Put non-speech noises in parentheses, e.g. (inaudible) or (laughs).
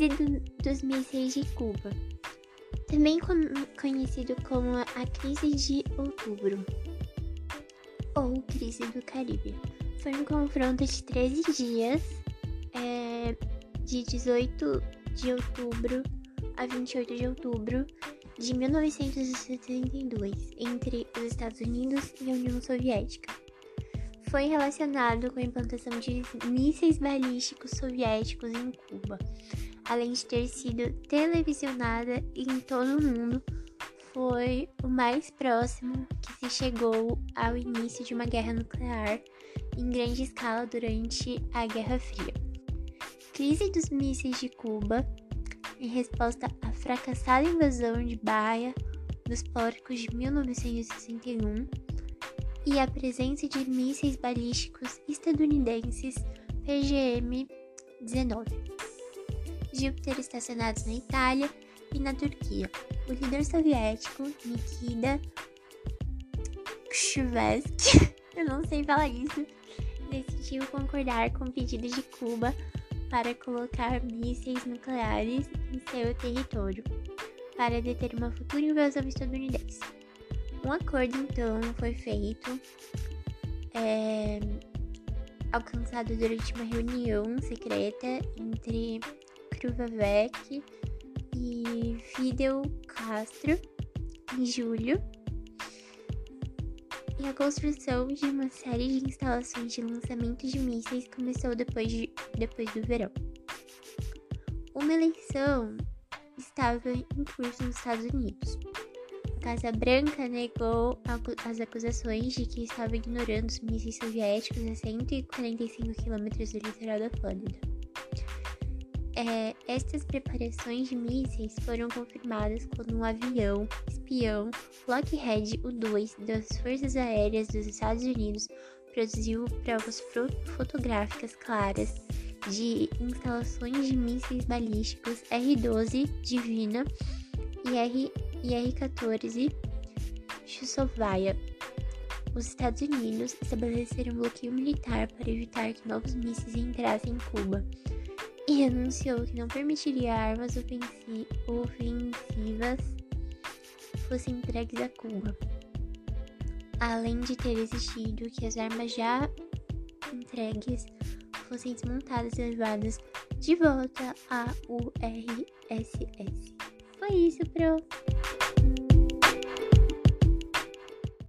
Crise do, dos mísseis de Cuba, também conhecido como a Crise de Outubro ou Crise do Caribe. Foi um confronto de 13 dias, é, de 18 de outubro a 28 de outubro de 1972, entre os Estados Unidos e a União Soviética. Foi relacionado com a implantação de mísseis balísticos soviéticos em Cuba, além de ter sido televisionada em todo o mundo, foi o mais próximo que se chegou ao início de uma guerra nuclear em grande escala durante a Guerra Fria. Crise dos mísseis de Cuba, em resposta à fracassada invasão de Baia nos porcos de 1961 e a presença de mísseis balísticos estadunidenses PGM-19. Júpiter estacionados na Itália e na Turquia. O líder soviético Nikita Khrushchev, (laughs) eu não sei falar isso, decidiu concordar com o pedido de Cuba para colocar mísseis nucleares em seu território para deter uma futura invasão estadunidense. Um acordo então foi feito, é, alcançado durante uma reunião secreta entre Kruvavec e Fidel Castro em julho. E a construção de uma série de instalações de lançamento de mísseis começou depois, de, depois do verão. Uma eleição estava em curso nos Estados Unidos. Casa Branca negou as acusações de que estava ignorando os mísseis soviéticos a 145 quilômetros do litoral da Flórida. É, estas preparações de mísseis foram confirmadas quando um avião espião Lockheed U-2 das Forças Aéreas dos Estados Unidos produziu provas fotográficas claras de instalações de mísseis balísticos R-12 Divina e, R, e R-14 Chusovaya. Os Estados Unidos estabeleceram um bloqueio militar para evitar que novos mísseis entrassem em Cuba e anunciou que não permitiria armas ofensivas fossem entregues a Cuba, além de ter exigido que as armas já entregues fossem desmontadas e levadas de volta à URSS. Foi isso, pro!